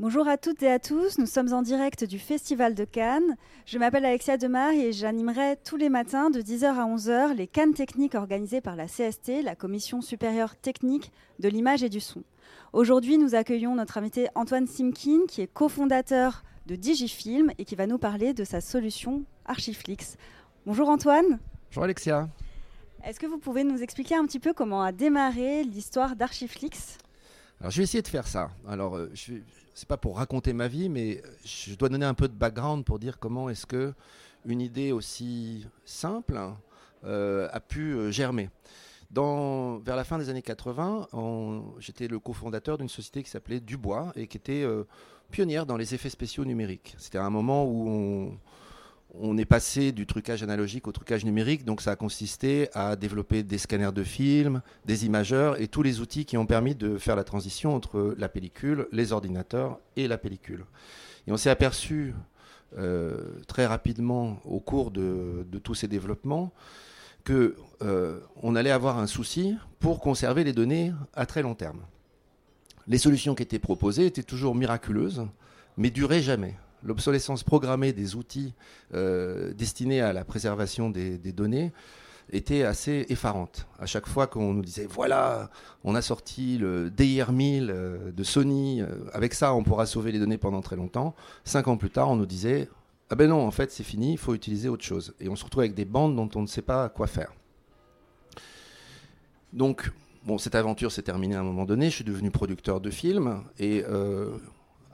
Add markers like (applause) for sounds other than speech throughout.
Bonjour à toutes et à tous, nous sommes en direct du Festival de Cannes. Je m'appelle Alexia Demar et j'animerai tous les matins de 10h à 11h les Cannes techniques organisées par la CST, la Commission supérieure technique de l'image et du son. Aujourd'hui, nous accueillons notre invité Antoine Simkin, qui est cofondateur de Digifilm et qui va nous parler de sa solution Archiflix. Bonjour Antoine. Bonjour Alexia. Est-ce que vous pouvez nous expliquer un petit peu comment a démarré l'histoire d'Archiflix? Alors je vais essayer de faire ça. Alors euh, je, c'est pas pour raconter ma vie, mais je dois donner un peu de background pour dire comment est-ce que une idée aussi simple euh, a pu euh, germer. Vers la fin des années 80, j'étais le cofondateur d'une société qui s'appelait Dubois et qui était euh, pionnière dans les effets spéciaux numériques. C'était un moment où on, on est passé du trucage analogique au trucage numérique, donc ça a consisté à développer des scanners de films, des imageurs et tous les outils qui ont permis de faire la transition entre la pellicule, les ordinateurs et la pellicule. Et on s'est aperçu euh, très rapidement au cours de, tous ces développements que euh, on allait avoir un souci pour conserver les données à très long terme. Les solutions qui étaient proposées étaient toujours miraculeuses, mais duraient jamais l'obsolescence programmée des outils euh, destinés à la préservation des, données était assez effarante. À chaque fois qu'on nous disait voilà, on a sorti le DIR1000 euh, de Sony, euh, avec ça on pourra sauver les données pendant très longtemps. Cinq ans plus tard, on nous disait ah ben non, en fait c'est fini, il faut utiliser autre chose. Et on se retrouve avec des bandes dont on ne sait pas quoi faire. Donc bon, cette aventure s'est terminée à un moment donné. Je suis devenu producteur de films et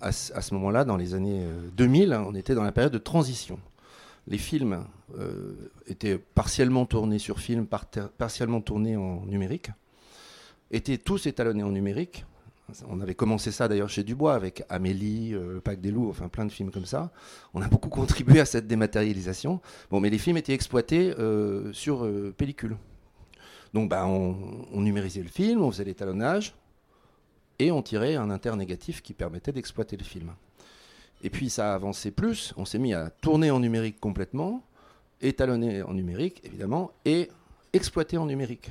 à, ce moment-là, dans les années 2000, euh, on était dans la période de transition. Les films euh, étaient partiellement tournés sur film, partiellement tournés en numérique, étaient tous étalonnés en numérique. On avait commencé ça d'ailleurs chez Dubois avec Amélie, euh, Le Pacte des loups, enfin plein de films comme ça. On a beaucoup (laughs) contribué à cette dématérialisation. Bon, mais les films étaient exploités sur pellicule. Donc bah, on, numérisait le film, on faisait l'étalonnage, et on tirait un inter négatif qui permettait d'exploiter le film. Et puis ça a avancé plus, on s'est mis à tourner en numérique complètement, étalonner en numérique évidemment, et exploiter en numérique.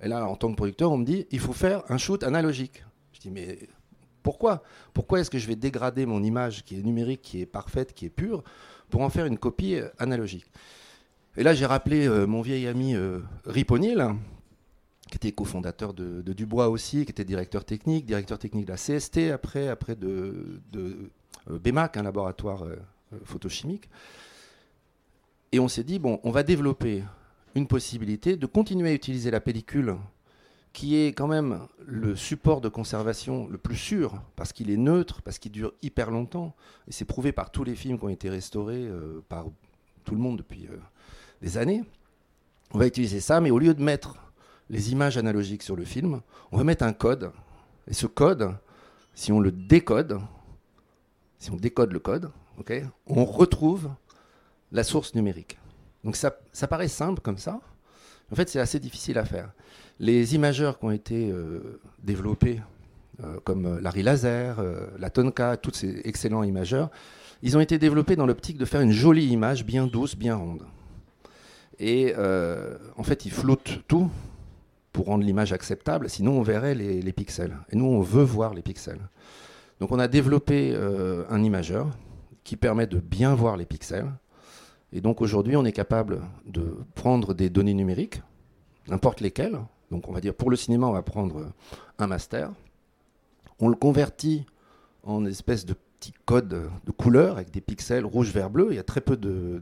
Et là, en tant que producteur, on me dit, il faut faire un shoot analogique. Je dis, mais pourquoi? Pourquoi est-ce que je vais dégrader mon image qui est numérique, qui est parfaite, qui est pure, pour en faire une copie euh, analogique? Et là, j'ai rappelé euh, mon vieil ami euh, Riponil, qui était cofondateur de, Dubois aussi, qui était directeur technique, directeur technique de la CST après, après de, euh, BEMAC, un laboratoire euh, photochimique. Et on s'est dit, bon, on va développer une possibilité de continuer à utiliser la pellicule, qui est quand même le support de conservation le plus sûr, parce qu'il est neutre, parce qu'il dure hyper longtemps, et c'est prouvé par tous les films qui ont été restaurés euh, par tout le monde depuis des années. On va utiliser ça, mais au lieu de mettre les images analogiques sur le film, on va mettre un code. Et ce code, si on le décode, si on décode le code, on retrouve la source numérique. Donc ça, ça paraît simple comme ça. En fait, c'est assez difficile à faire. Les imageurs qui ont été euh, développés, euh, comme euh, Larry Laser, la Tonka, tous ces excellents imageurs, ils ont été développés dans l'optique de faire une jolie image bien douce, bien ronde. Et en fait, ils floutent tout pour rendre l'image acceptable, sinon on verrait les, pixels. Et nous, on veut voir les pixels. Donc on a développé euh, un imageur qui permet de bien voir les pixels. Et donc aujourd'hui, on est capable de prendre des données numériques, n'importe lesquelles. Donc on va dire pour le cinéma, on va prendre un master. On le convertit en espèce de petit code de couleur avec des pixels rouge, vert, bleu. Il y a très peu de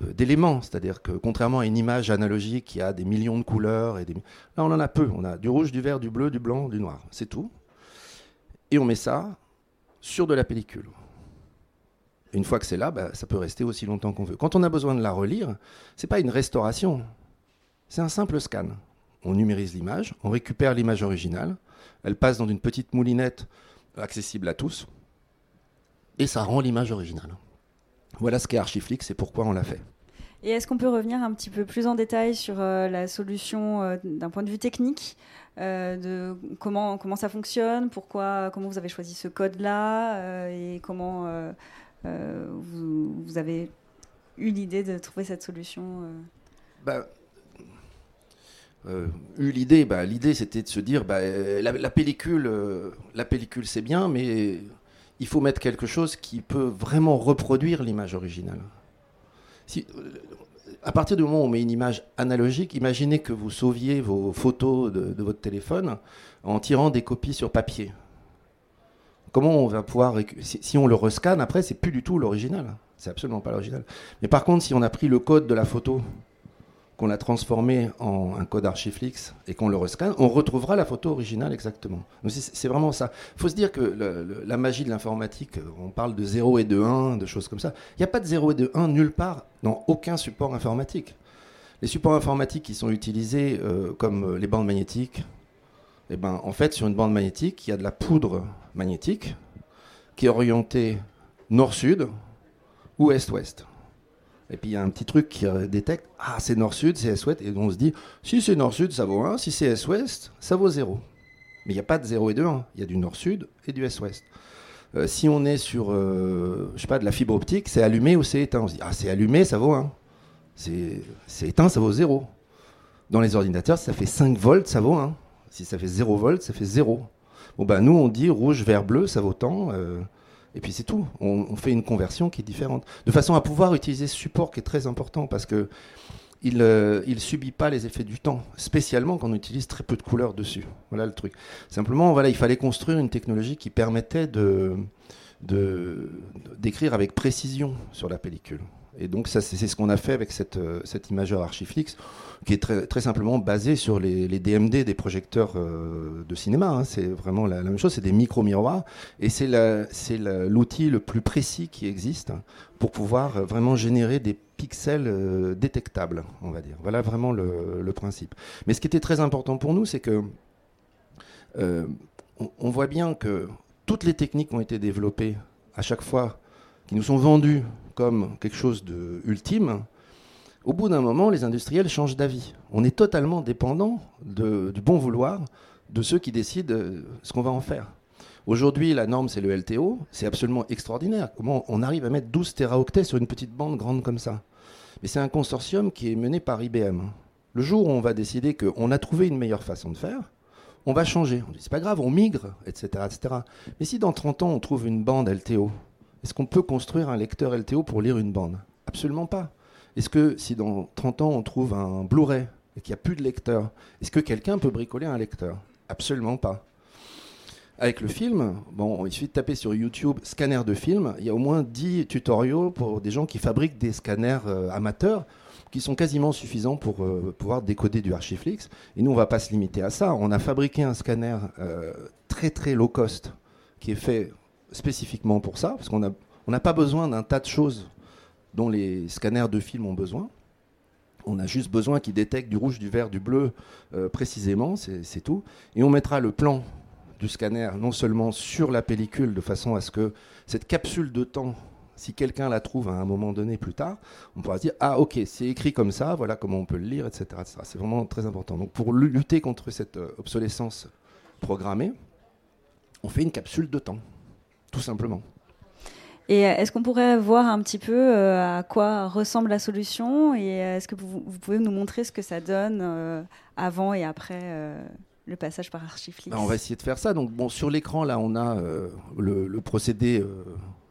d'éléments, c'est-à-dire que contrairement à une image analogique qui a des millions de couleurs, et des... là on en a peu, on a du rouge, du vert, du bleu, du blanc, du noir, c'est tout. Et on met ça sur de la pellicule. une fois que c'est là, bah, ça peut rester aussi longtemps qu'on veut. Quand on a besoin de la relire, c'est pas une restauration, c'est un simple scan. On numérise l'image, on récupère l'image originale, elle passe dans une petite moulinette accessible à tous, et ça rend l'image originale. Voilà ce qu'est Archiflix et pourquoi on l'a fait. Et est-ce qu'on peut revenir un petit peu plus en détail sur euh, la solution euh, d'un point de vue technique euh, de comment, comment ça fonctionne, pourquoi, comment vous avez choisi ce code-là et comment vous, avez eu l'idée de trouver cette solution bah, eu l'idée, bah, l'idée c'était de se dire, bah, la, pellicule, la pellicule c'est bien, mais il faut mettre quelque chose qui peut vraiment reproduire l'image originale. Si, à partir du moment où on met une image analogique, imaginez que vous sauviez vos photos de, votre téléphone en tirant des copies sur papier. Comment on va pouvoir. Si, on le rescanne, après, c'est plus du tout l'original. C'est absolument pas l'original. Mais par contre, si on a pris le code de la photo qu'on l'a transformé en un code Archiflix et qu'on le rescanne, on retrouvera la photo originale exactement. C'est vraiment ça. Il faut se dire que la magie de l'informatique, on parle de 0 et de 1, de choses comme ça. Il n'y a pas de 0 et de 1 nulle part dans aucun support informatique. Les supports informatiques qui sont utilisés euh, comme les bandes magnétiques, eh ben, en fait, sur une bande magnétique, il y a de la poudre magnétique qui est orientée nord-sud ou est-ouest. Et puis il y a un petit truc qui détecte, ah c'est nord-sud, c'est est-ouest, et on se dit, si c'est nord-sud, ça vaut 1, si c'est est-ouest, ça vaut 0. Mais il n'y a pas de 0 et de 1, il y a du nord-sud et du est-ouest. Euh, si on est sur, euh, je sais pas, de la fibre optique, c'est allumé ou c'est éteint. On se dit, ah c'est allumé, ça vaut 1. C'est éteint, ça vaut 0. Dans les ordinateurs, ça fait 5 volts, ça vaut 1. Si ça fait 0 volts, ça fait 0. Bon ben nous on dit rouge, vert, bleu, ça vaut tant. Euh, et puis c'est tout. On, fait une conversion qui est différente. De façon à pouvoir utiliser ce support qui est très important parce que il ne euh, subit pas les effets du temps, spécialement quand on utilise très peu de couleurs dessus. Voilà le truc. Simplement, voilà, il fallait construire une technologie qui permettait de d'écrire avec précision sur la pellicule. Et donc ça, c'est ce qu'on a fait avec cette, euh, cette imageur Archiflix, qui est très, très simplement basée sur les, DMD des projecteurs euh, de cinéma. Hein. C'est vraiment la, même chose, c'est des micro-miroirs, et c'est l'outil le plus précis qui existe pour pouvoir euh, vraiment générer des pixels détectables, on va dire. Voilà vraiment le, le, principe. Mais ce qui était très important pour nous, c'est que on, on voit bien que toutes les techniques ont été développées à chaque fois qui nous sont vendues comme quelque chose d'ultime, au bout d'un moment, les industriels changent d'avis. On est totalement dépendant du bon vouloir de ceux qui décident euh, ce qu'on va en faire. Aujourd'hui, la norme, c'est le LTO. C'est absolument extraordinaire. Comment on arrive à mettre 12 téraoctets sur une petite bande grande comme ça? Mais c'est un consortium qui est mené par IBM. Le jour où on va décider qu'on a trouvé une meilleure façon de faire, on va changer. On dit, c'est pas grave, on migre, etc., etc. Mais si dans 30 ans, on trouve une bande LTO est-ce qu'on peut construire un lecteur LTO pour lire une bande? Absolument pas. Est-ce que si dans 30 ans on trouve un Blu-ray et qu'il n'y a plus de lecteur, est-ce que quelqu'un peut bricoler un lecteur? Absolument pas. Avec le film, bon, il suffit de taper sur YouTube scanner de film, il y a au moins 10 tutoriaux pour des gens qui fabriquent des scanners euh, amateurs qui sont quasiment suffisants pour euh, pouvoir décoder du Archiflix. Et nous, on ne va pas se limiter à ça. On a fabriqué un scanner euh, très très low cost qui est fait spécifiquement pour ça, parce qu'on n'a on pas besoin d'un tas de choses dont les scanners de film ont besoin. On a juste besoin qu'ils détectent du rouge, du vert, du bleu euh, précisément, c'est tout. Et on mettra le plan du scanner non seulement sur la pellicule de façon à ce que cette capsule de temps, si quelqu'un la trouve à un moment donné plus tard, on pourra se dire ah ok c'est écrit comme ça, voilà comment on peut le lire, etc. C'est vraiment très important. Donc pour lutter contre cette euh, obsolescence programmée, on fait une capsule de temps tout simplement. Et est-ce qu'on pourrait voir un petit peu euh, à quoi ressemble la solution et est-ce que vous, pouvez nous montrer ce que ça donne euh, avant et après euh, le passage par Archiflix bah, On va essayer de faire ça. Donc bon, sur l'écran là, on a le, procédé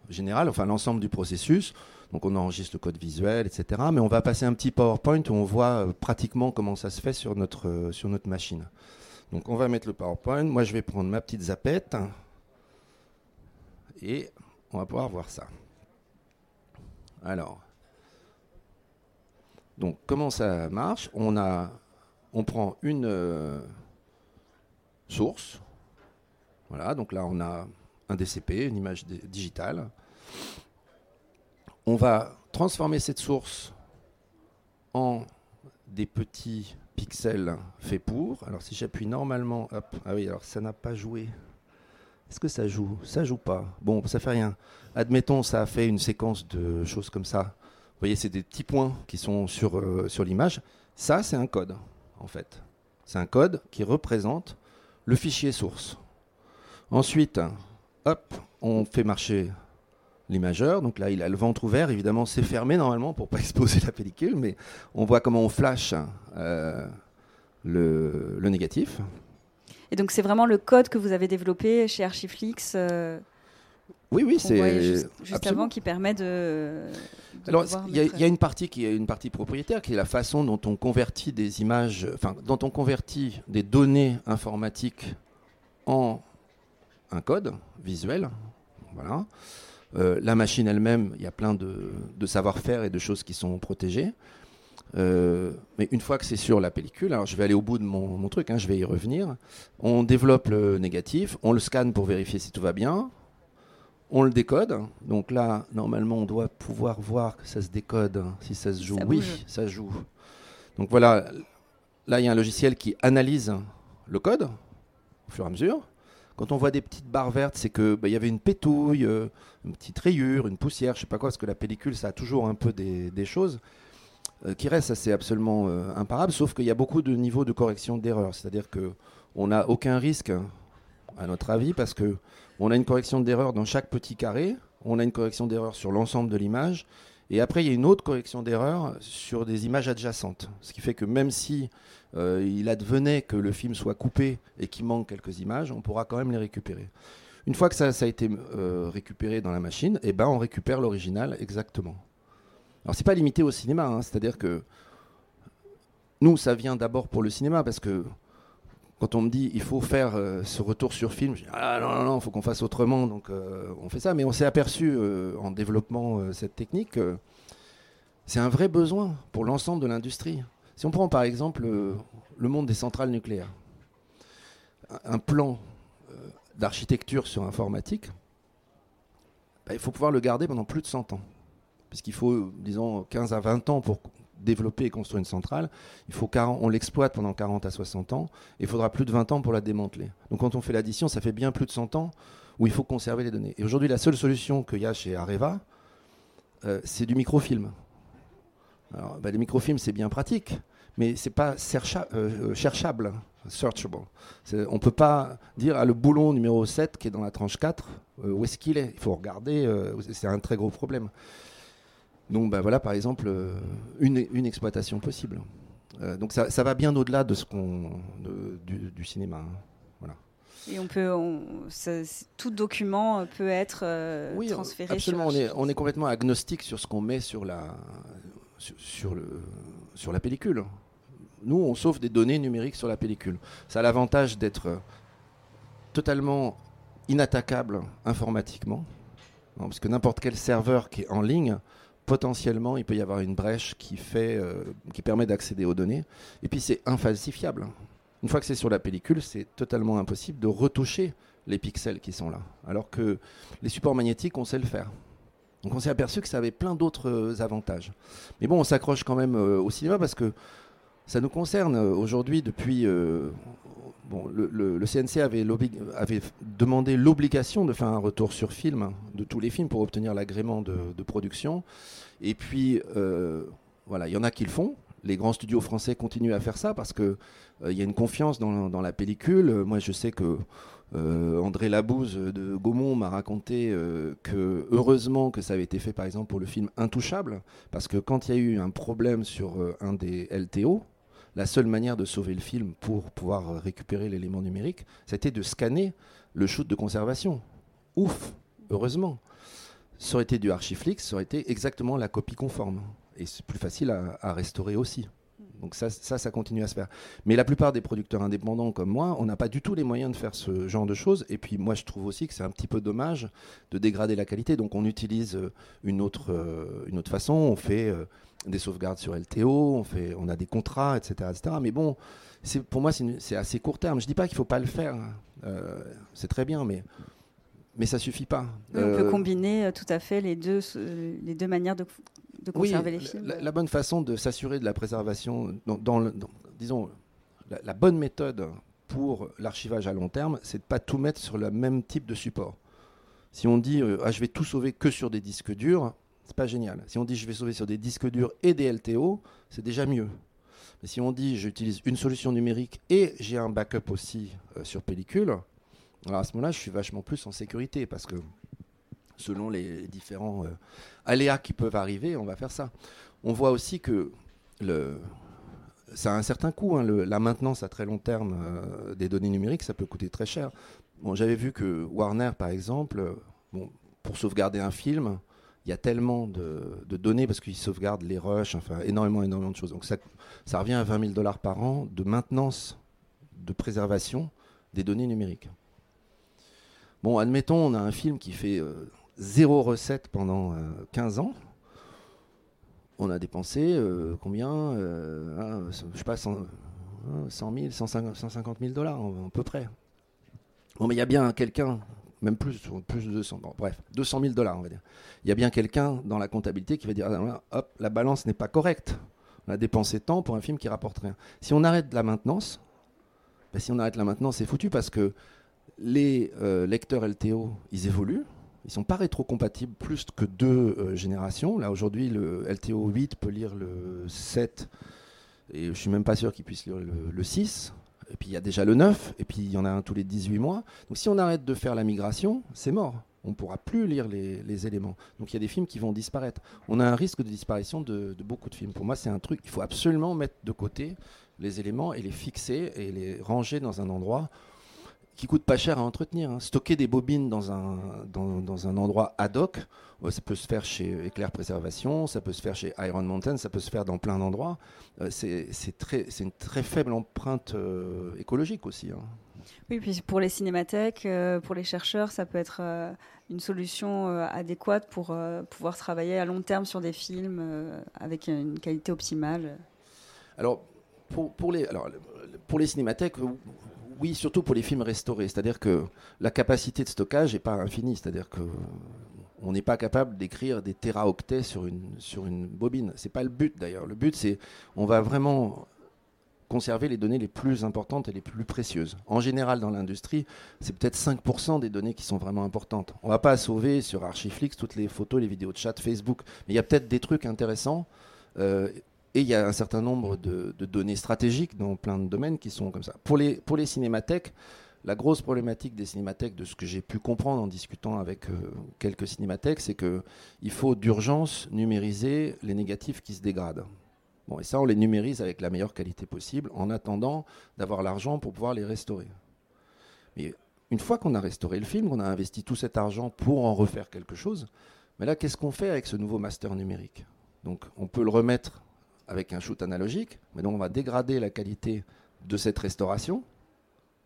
général, enfin l'ensemble du processus. Donc on enregistre le code visuel, etc. Mais on va passer un petit PowerPoint où on voit pratiquement comment ça se fait sur notre sur notre machine. Donc on va mettre le PowerPoint. Moi, je vais prendre ma petite zapette et on va pouvoir voir ça. Alors, comment ça marche? On prend une euh, source. Voilà, donc là on a un DCP, une image digitale. On va transformer cette source en des petits pixels faits pour. Alors si j'appuie normalement, hop, ah oui, alors ça n'a pas joué. Est-ce que ça joue? Ça joue pas. Bon, ça fait rien. Admettons, ça a fait une séquence de choses comme ça. Vous voyez, c'est des petits points qui sont sur, euh, sur l'image. Ça, c'est un code, en fait. C'est un code qui représente le fichier source. Ensuite, hop, on fait marcher l'imageur. Donc là, il a le ventre ouvert. Évidemment, c'est fermé normalement pour pas (laughs) exposer la pellicule, mais on voit comment on flash euh, le, négatif. Et donc c'est vraiment le code que vous avez développé chez Archiflix oui, oui, c'est juste, avant qui permet de. Alors, il y, a une partie qui est une partie propriétaire, qui est la façon dont on convertit des images, enfin, dont on convertit des données informatiques en un code visuel. Voilà. Euh, la machine elle-même, il y a plein de, savoir-faire et de choses qui sont protégées. Euh, mais une fois que c'est sur la pellicule, alors je vais aller au bout de mon, mon truc, hein, je vais y revenir. On développe le négatif, on le scanne pour vérifier si tout va bien on le décode. Donc là, normalement, on doit pouvoir voir que ça se décode, si ça se joue. oui, ça joue. Donc voilà, là, il y a un logiciel qui analyse le code au fur et à mesure. Quand on voit des petites barres vertes, c'est que bah, il y avait une pétouille, euh, une petite rayure, une poussière, je sais pas quoi, parce que la pellicule, ça a toujours un peu des, choses euh, qui restent assez absolument euh, imparables, sauf qu'il y a beaucoup de niveaux de correction d'erreur. C'est-à-dire que on n'a aucun risque, à notre avis, parce que on a une correction d'erreur dans chaque petit carré, on a une correction d'erreur sur l'ensemble de l'image, et après il y a une autre correction d'erreur sur des images adjacentes. Ce qui fait que même si euh, il advenait que le film soit coupé et qu'il manque quelques images, on pourra quand même les récupérer. Une fois que ça, a été récupéré dans la machine, eh ben, on récupère l'original exactement. Alors c'est pas limité au cinéma, hein, c'est-à-dire que nous, ça vient d'abord pour le cinéma, parce que quand on me dit il faut faire euh, ce retour sur film, je dis ah non, non, non, il faut qu'on fasse autrement, donc euh, on fait ça. Mais on s'est aperçu euh, en développant cette technique que c'est un vrai besoin pour l'ensemble de l'industrie. Si on prend par exemple le monde des centrales nucléaires, un plan d'architecture sur informatique, bah, il faut pouvoir le garder pendant plus de 100 ans. Puisqu'il faut, disons, 15 à 20 ans pour développer et construire une centrale, il faut on l'exploite pendant 40 à 60 ans, il faudra plus de 20 ans pour la démanteler. Donc quand on fait l'addition, ça fait bien plus de 100 ans où il faut conserver les données. Et aujourd'hui, la seule solution qu'il y a chez Areva, euh, c'est du microfilm. Alors, bah, les microfilms, c'est bien pratique, mais c'est pas euh, euh, cherchable, searchable. On peut pas dire ah, le boulon numéro 7 qui est dans la tranche 4, où est-ce qu'il est? Il faut regarder, c'est un très gros problème. Donc bah, voilà par exemple euh, une, exploitation possible. Euh, donc ça, va bien au-delà de ce qu'on du, cinéma. Hein. Voilà. Et on peut, tout document peut être euh, oui, transféré. Absolument, on, est, on est complètement agnostique sur ce qu'on met sur la, sur, le, sur la pellicule. Nous, on sauve des données numériques sur la pellicule. Ça a l'avantage d'être totalement inattaquable informatiquement, parce que n'importe quel serveur qui est en ligne potentiellement, il peut y avoir une brèche euh, qui permet d'accéder aux données. Et puis, c'est infalsifiable. Une fois que c'est sur la pellicule, c'est totalement impossible de retoucher les pixels qui sont là. Alors que les supports magnétiques, on sait le faire. Donc on s'est aperçu que ça avait plein d'autres euh, avantages. Mais bon, on s'accroche quand même euh, au cinéma parce que ça nous concerne aujourd'hui depuis le, CNC avait, demandé l'obligation de faire un retour sur film de tous les films pour obtenir l'agrément de, production. Et puis, euh, voilà, il y en a qui le font. Les grands studios français continuent à faire ça parce qu'il euh, y a une confiance dans, la pellicule. Moi, je sais que euh, André Labouze de Gaumont m'a raconté que heureusement que ça avait été fait par exemple pour le film Intouchable, parce que quand il y a eu un problème sur un des LTO, la seule manière de sauver le film pour pouvoir récupérer l'élément numérique, c'était de scanner le shoot de conservation. Ouf, heureusement. Ça aurait été du Archiflix, ça aurait été exactement la copie conforme. Et c'est plus facile à, restaurer aussi. Donc ça, ça, ça continue à se faire. Mais la plupart des producteurs indépendants comme moi, on n'a pas du tout les moyens de faire ce genre de choses. Et puis moi, je trouve aussi que c'est un petit peu dommage de dégrader la qualité. Donc on utilise euh, une autre, euh, une autre façon. On fait euh, des sauvegardes sur LTO, on, fait, on a des contrats, etc. etc. Mais bon, pour moi, c'est assez court terme. Je ne dis pas qu'il ne faut pas le faire. c'est très bien, mais mais ça suffit pas. on peut combiner tout à fait les deux, les deux manières de, de conserver les films la, bonne façon de s'assurer de la préservation, dans, disons, la, bonne méthode pour l'archivage à long terme, c'est de ne pas tout mettre sur le même type de support. Si on dit euh, ah, je vais tout sauver que sur des disques durs, c'est pas génial. Si on dit je vais sauver sur des disques durs et des LTO, c'est déjà mieux. Mais si on dit j'utilise une solution numérique et j'ai un backup aussi euh, sur pellicule, alors à ce moment-là, je suis vachement plus en sécurité parce que selon les différents euh, aléas qui peuvent arriver, on va faire ça. On voit aussi que le, ça a un certain coût. Hein. la maintenance à très long terme euh, des données numériques, ça peut coûter très cher. Bon, J'avais vu que Warner, par exemple, bon, pour sauvegarder un film, il y a tellement de, données parce qu'ils sauvegardent les rushs, enfin énormément, énormément de choses. Donc ça, revient à 20 000 dollars par an de maintenance, de préservation des données numériques. Bon, admettons, on a un film qui fait euh, zéro recette pendant 15 ans on a dépensé euh, combien euh, ah, Je sais pas, 100, 000, 150 000 dollars à peu près. Bon, mais il y a bien quelqu'un, même plus, plus de 200, bref, 200 000 dollars, on va dire. Il y a bien quelqu'un dans la comptabilité qui va dire, ah, hop, la balance n'est pas correcte. On a dépensé tant pour un film qui rapporte rien. Si on arrête la maintenance, ben, si on arrête la maintenance, c'est foutu parce que les euh, lecteurs LTO, ils évoluent. Ils sont pas rétrocompatibles plus que deux euh, générations. Là, aujourd'hui, le LTO 8 peut lire le 7, et je suis même pas sûr qu'il puisse lire le, 6. Et puis il y a déjà le 9, et puis il y en a un tous les 18 mois. Donc si on arrête de faire la migration, c'est mort. On ne pourra plus lire les, éléments. Donc il y a des films qui vont disparaître. On a un risque de disparition de, beaucoup de films. Pour moi, c'est un truc, il faut absolument mettre de côté les éléments et les fixer et les ranger dans un endroit qui coûte pas cher à entretenir. Hein. Stocker des bobines dans un, dans, un endroit ad hoc, ça peut se faire chez Éclair Préservation, ça peut se faire chez Iron Mountain, ça peut se faire dans plein d'endroits. Euh, c'est une très faible empreinte euh, écologique aussi. Hein. Oui, puis pour les cinémathèques, euh, pour les chercheurs, ça peut être une solution adéquate pour pouvoir travailler à long terme sur des films avec une qualité optimale. Alors, pour, pour, les, alors, pour les cinémathèques, oui, surtout pour les films restaurés. C'est-à-dire que la capacité de stockage n'est pas infinie. C'est-à-dire que on n'est pas capable d'écrire des téraoctets sur une, sur une bobine. C'est pas le but d'ailleurs. Le but, c'est on va vraiment conserver les données les plus importantes et les plus précieuses. En général, dans l'industrie, c'est peut-être 5% des données qui sont vraiment importantes. On ne va pas sauver sur Archiflix toutes les photos, les vidéos de chat, Facebook, mais il y a peut-être des trucs intéressants. Euh, et il y a un certain nombre de, données stratégiques dans plein de domaines qui sont comme ça. Pour les, pour les cinémathèques, la grosse problématique des cinémathèques, de ce que j'ai pu comprendre en discutant avec euh, quelques cinémathèques, c'est qu'il faut d'urgence numériser les négatifs qui se dégradent. Bon, et ça, on les numérise avec la meilleure qualité possible en attendant d'avoir l'argent pour pouvoir les restaurer. Mais une fois qu'on a restauré le film, qu'on a investi tout cet argent pour en refaire quelque chose, mais là, qu'est-ce qu'on fait avec ce nouveau master numérique? Donc, on peut le remettre avec un shoot analogique, mais donc on va dégrader la qualité de cette restauration.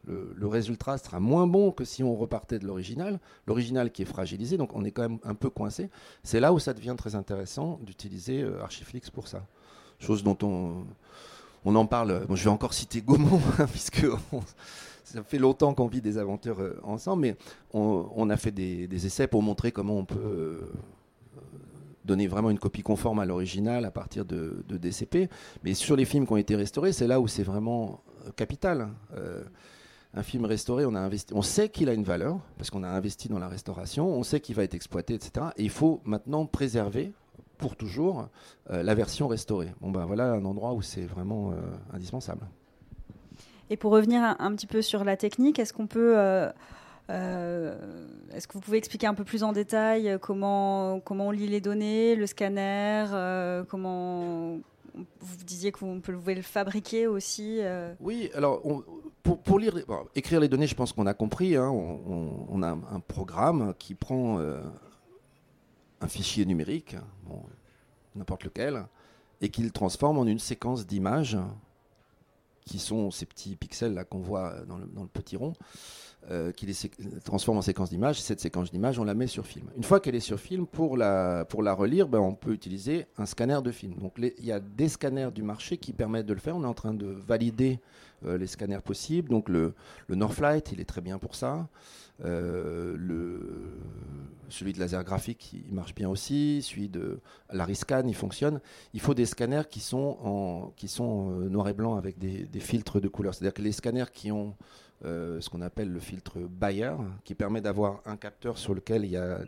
Le, résultat sera moins bon que si on repartait de l'original, l'original qui est fragilisé, donc on est quand même un peu coincé. C'est là où ça devient très intéressant d'utiliser euh, Archiflix pour ça. Chose dont on, on en parle. je vais encore citer Gaumont, (laughs) hein, puisque ça fait longtemps qu'on vit des aventures euh, ensemble, mais on, a fait des, essais pour montrer comment on peut euh, donner vraiment une copie conforme à l'original à partir de, DCP. Mais sur les films qui ont été restaurés, c'est là où c'est vraiment euh, capital. Euh, un film restauré, on, a investi, on sait qu'il a une valeur, parce qu'on a investi dans la restauration, on sait qu'il va être exploité, etc. Et il faut maintenant préserver pour toujours euh, la version restaurée. Bon ben voilà un endroit où c'est vraiment indispensable. Et pour revenir un, petit peu sur la technique, est-ce qu'on peut euh, est-ce que vous pouvez expliquer un peu plus en détail euh, comment, comment on lit les données, le scanner, euh, comment vous disiez qu'on peut le fabriquer aussi Oui, alors pour, lire, écrire les données, je pense qu'on a compris. Hein. on, a un programme qui prend un fichier numérique, n'importe lequel, et qui le transforme en une séquence d'images qui sont ces petits pixels là qu'on voit dans le, dans le, petit rond. Euh, qui les transforme en séquence d'images. Cette séquence d'image, on la met sur film. Une fois qu'elle est sur film, pour la, pour la relire, ben, on peut utiliser un scanner de film. Donc il y a des scanners du marché qui permettent de le faire. On est en train de valider euh, les scanners possibles. Donc le, le Northlight, il est très bien pour ça. Euh, le, celui de laser graphique, il marche bien aussi. Celui de l'Ariscan, il fonctionne. Il faut des scanners qui sont, en, sont noir et blanc avec des, filtres de couleur. C'est-à-dire que les scanners qui ont euh, ce qu'on appelle le filtre Bayer, qui permet d'avoir un capteur sur lequel il y a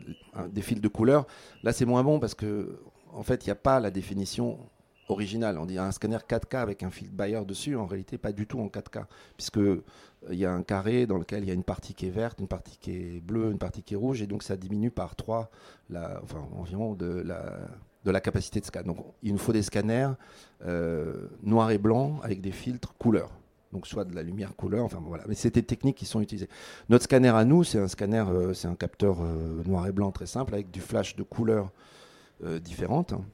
des fils de couleur. Là, c'est moins bon parce que, en fait, il n'y a pas la définition originale. On dit un scanner 4K avec un filtre Bayer dessus, en réalité, pas du tout en 4K, puisque euh, il y a un carré dans lequel il y a une partie qui est verte, une partie qui est bleue, une partie qui est rouge, et donc ça diminue par 3 la, enfin, environ de la, capacité de scan. Donc il nous faut des scanners euh, noirs et blancs avec des filtres couleurs. Donc soit de la lumière couleur, enfin voilà. Mais c'est des techniques qui sont utilisées. Notre scanner à nous, c'est un scanner, euh, c'est un capteur euh, noir et blanc très simple avec du flash de couleurs différentes, hein.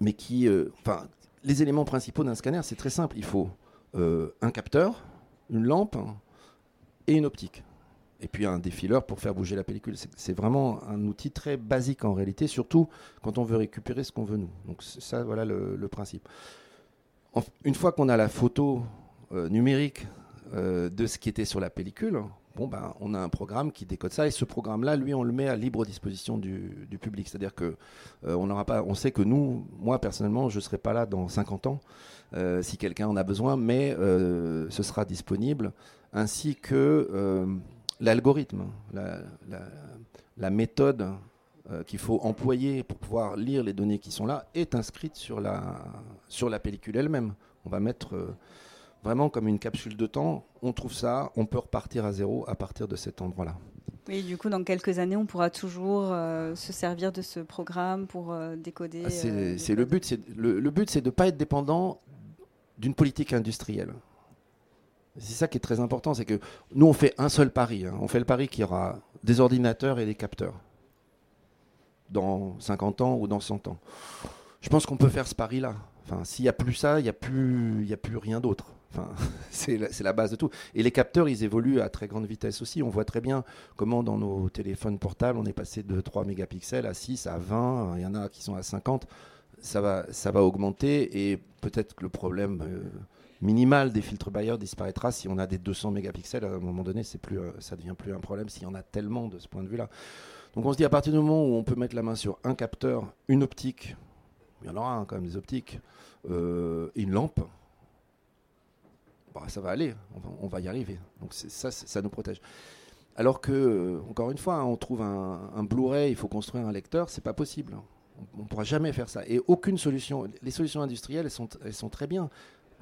Mais qui, enfin, les éléments principaux d'un scanner, c'est très simple. Il faut un capteur, une lampe et une optique et puis un défileur pour faire bouger la pellicule. C'est vraiment un outil très basique en réalité, surtout quand on veut récupérer ce qu'on veut nous. Donc ça, voilà le, principe. une fois qu'on a la photo euh, numérique euh, de ce qui était sur la pellicule, ben, on a un programme qui décode ça et ce programme-là, lui, on le met à libre disposition du, public. C'est-à-dire que euh, on n'aura pas, on sait que nous, moi personnellement, je serai pas là dans 50 ans si quelqu'un en a besoin, mais ce sera disponible ainsi que l'algorithme, la, méthode euh, qu'il faut employer pour pouvoir lire les données qui sont là est inscrite sur la, sur la pellicule elle-même. On va mettre euh, vraiment comme une capsule de temps, on trouve ça, on peut repartir à zéro à partir de cet endroit-là. Oui, du coup, dans quelques années, on pourra toujours euh, se servir de ce programme pour décoder. Ah, c'est le but, le, le but, c'est de ne pas être dépendant d'une politique industrielle. C'est ça qui est très important, c'est que nous, on fait un seul pari. Hein. On fait le pari qu'il y aura des ordinateurs et des capteurs dans 50 ans ou dans 100 ans. Je pense qu'on peut faire ce pari-là. Enfin, s'il n'y a plus ça, il n'y a, plus, a plus rien d'autre. Enfin, (laughs) c'est la, base de tout. Et les capteurs, ils évoluent à très grande vitesse aussi. On voit très bien comment dans nos téléphones portables, on est passé de 3 mégapixels à 6, à 20. Il y en a qui sont à 50. Ça va, augmenter et peut-être que le problème... Euh, minimale des filtres Bayer disparaîtra si on a des 200 mégapixels. À un moment donné, plus, euh, ça devient plus un problème s'il y en a tellement de ce point de vue-là. Donc on se dit à partir du moment où on peut mettre la main sur un capteur, une optique, il y en aura quand même des optiques, euh, une lampe, bah, ça va aller, on va, y arriver. Donc ça, ça nous protège. Alors que, euh, encore une fois, hein, on trouve un, Blu-ray, il faut construire un lecteur, c'est pas possible. On ne pourra jamais faire ça. Et aucune solution. Les solutions industrielles, elles sont, elles sont très bien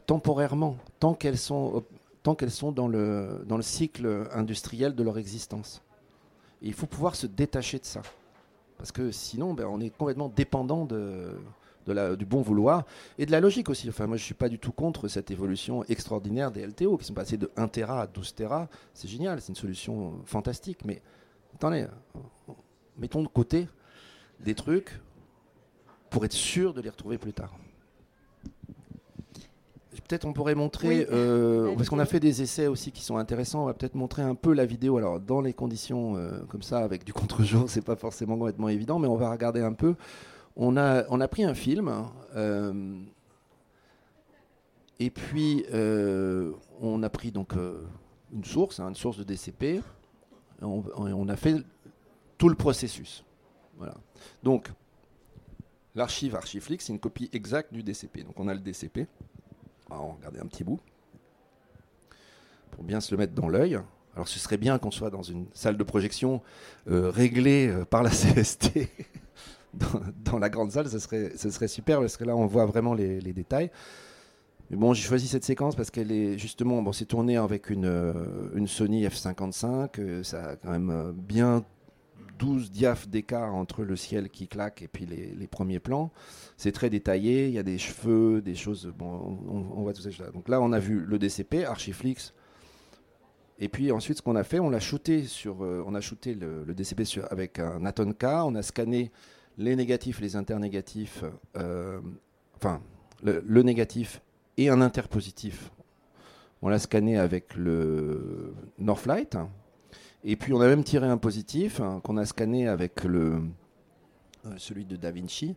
temporairement, tant qu'elles sont, tant qu'elles sont dans, le, dans le cycle industriel de leur existence. il faut pouvoir se détacher de ça. Parce que sinon, ben, on est complètement dépendant de, de la, du bon vouloir et de la logique aussi. Enfin, moi, je ne suis pas du tout contre cette évolution extraordinaire des LTO qui sont passés de 1 Tera à 12 Tera. C'est génial, c'est une solution fantastique. Mais attendez, mettons de côté des trucs pour être sûr de les retrouver plus tard peut-être on pourrait montrer, euh, (laughs) parce qu'on a fait des essais aussi qui sont intéressants, on va peut-être montrer un peu la vidéo. Alors dans les conditions euh, comme ça, avec du contre-jour, (laughs) c'est pas forcément complètement évident, mais on va regarder un peu. On a, on a pris un film, euh, et puis on a pris donc une source, hein, une source de DCP, on, on, a fait tout le processus. Voilà. Donc l'archive Archiflix, c'est une copie exacte du DCP. Donc on a le DCP. On va regarder un petit bout. Pour bien se le mettre dans l'œil. Alors ce serait bien qu'on soit dans une salle de projection euh, réglée euh, par la (laughs) CST. Dans, la grande salle, ce serait, ce serait super parce que là on voit vraiment les, détails. Mais bon, j'ai choisi cette séquence parce qu'elle est justement, bon, c'est tourné avec une, euh, une Sony F55, ça a quand même bien 12 diaphes d'écart entre le ciel qui claque et puis les, premiers plans. C'est très détaillé, il y a des cheveux, des choses. Bon, on, voit tout ça. Donc là, on a vu le DCP, Archiflix. Et puis ensuite, ce qu'on a fait, on l'a shooté sur, euh, on a shooté le, DCP avec un Aton K. On a scanné les négatifs, les internégatifs, euh, enfin le, négatif et un interpositif. On l'a scanné avec le Northlight, et puis on a même tiré un positif hein, qu'on a scanné avec le, euh, celui de Da Vinci.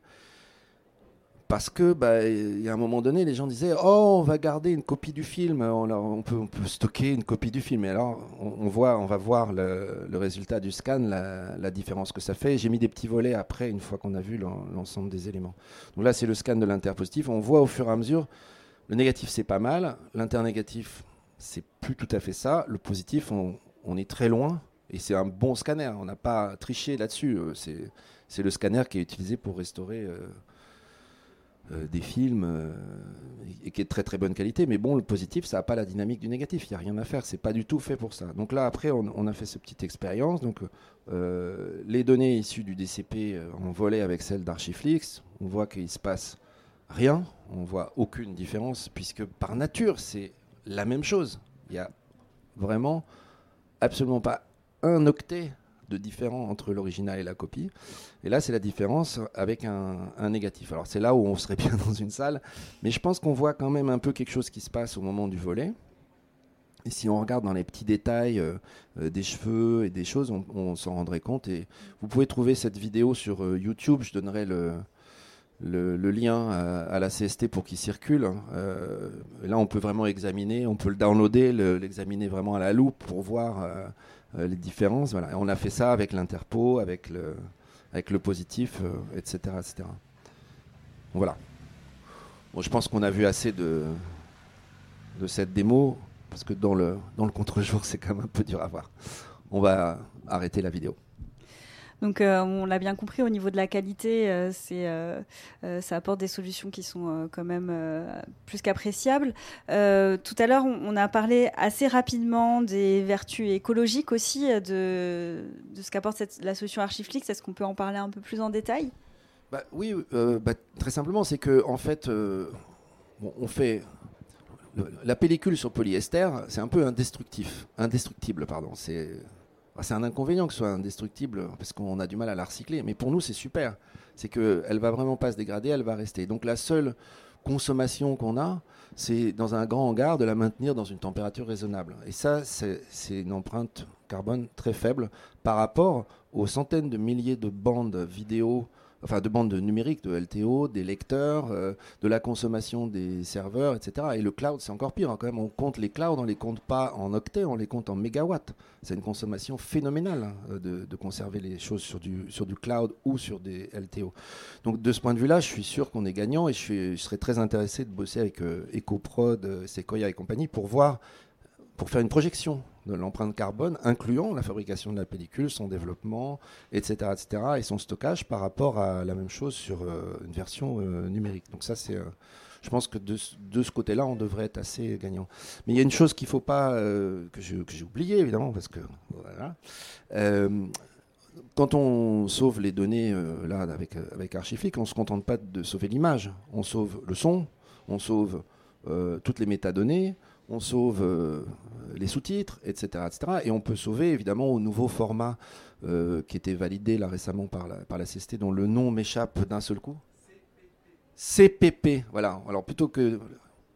Parce que, bah, y a un moment donné, les gens disaient Oh, on va garder une copie du film, on, peut, on peut, stocker une copie du film. Et alors, on, voit, on va voir le, résultat du scan, la, différence que ça fait. J'ai mis des petits volets après, une fois qu'on a vu l'ensemble des éléments. Donc là, c'est le scan de l'interpositif. On voit au fur et à mesure, le négatif, c'est pas mal. L'internégatif, c'est plus tout à fait ça. Le positif, on, on est très loin. Et c'est un bon scanner. On n'a pas triché là-dessus. Euh, c'est le scanner qui est utilisé pour restaurer euh, des films et qui est de très très bonne qualité. Mais bon, le positif, ça n'a pas la dynamique du négatif. Il n'y a rien à faire. C'est pas du tout fait pour ça. Donc là, après, on, a fait cette petite expérience. Donc les données issues du DCP en volé avec celles d'Archiflix. On voit qu'il se passe rien. On voit aucune différence puisque par nature, c'est la même chose. Il y a vraiment absolument pas un octet de différent entre l'original et la copie. Et là, c'est la différence avec un, négatif. Alors, c'est là où on serait (laughs) bien dans une salle, mais je pense qu'on voit quand même un peu quelque chose qui se passe au moment du volet. Et si on regarde dans les petits détails euh, euh, des cheveux et des choses, on, s'en rendrait compte. Et vous pouvez trouver cette vidéo sur euh, YouTube. Je donnerai le, lien à, la CST pour qu'il circule. Hein. là, on peut vraiment examiner, on peut le downloader, l'examiner vraiment à la loupe pour voir les différences. On a fait ça avec l'interpo, avec le, positif, etc., euh, etc. voilà. Je pense qu'on a vu assez de, de cette démo, parce que dans le, dans le contre-jour, (laughs) c'est quand même un peu dur à voir. On va arrêter la vidéo. Donc euh, on l'a bien compris au niveau de la qualité, euh, c'est euh, ça apporte des solutions qui sont quand même plus qu'appréciables. tout à l'heure, on, a parlé assez rapidement des vertus écologiques aussi de, ce qu'apporte la solution Archiflix. Est-ce qu'on peut en parler un peu plus en détail? Bah, Oui, bah, très simplement, c'est que en fait, on fait la pellicule sur polyester, c'est un peu indestructif, indestructible, pardon. C'est c'est un inconvénient que ce soit indestructible parce qu'on a du mal à la recycler. Mais pour nous, c'est super. C'est qu'elle va vraiment pas se dégrader, elle va rester. Donc la seule consommation qu'on a, c'est dans un grand hangar de la maintenir dans une température raisonnable. Et ça, c'est une empreinte carbone très faible par rapport aux centaines de milliers de bandes vidéo enfin de bandes numériques, de LTO, des lecteurs, euh, de la consommation des serveurs, etc. Et le cloud, c'est encore pire. Hein, quand même, on compte les clouds, on les compte pas en octets, on les compte en mégawatts. C'est une consommation phénoménale hein, de, conserver les choses sur du, sur du cloud ou sur des LTO. Donc de ce point de vue-là, je suis sûr qu'on est gagnant et je, serais très intéressé de bosser avec euh, EcoProd, euh, Sequoia et compagnie pour voir, pour faire une projection de l'empreinte carbone, incluant la fabrication de la pellicule, son développement, etc., etc., et son stockage par rapport à la même chose sur euh, une version euh, numérique. Donc ça, c'est, euh, je pense que de, ce côté-là, on devrait être assez gagnant. Mais il y a une chose qu'il faut pas, que, j'ai oublié évidemment, parce que voilà. quand on sauve les données là avec, avec Archiflic, on ne se contente pas de sauver l'image. On sauve le son, on sauve toutes les métadonnées, on sauve euh, les sous-titres, etc., etc. Et on peut sauver évidemment au nouveau format euh, qui était validé là récemment par la, CST, dont le nom m'échappe d'un seul coup. CPP. Voilà. Alors plutôt que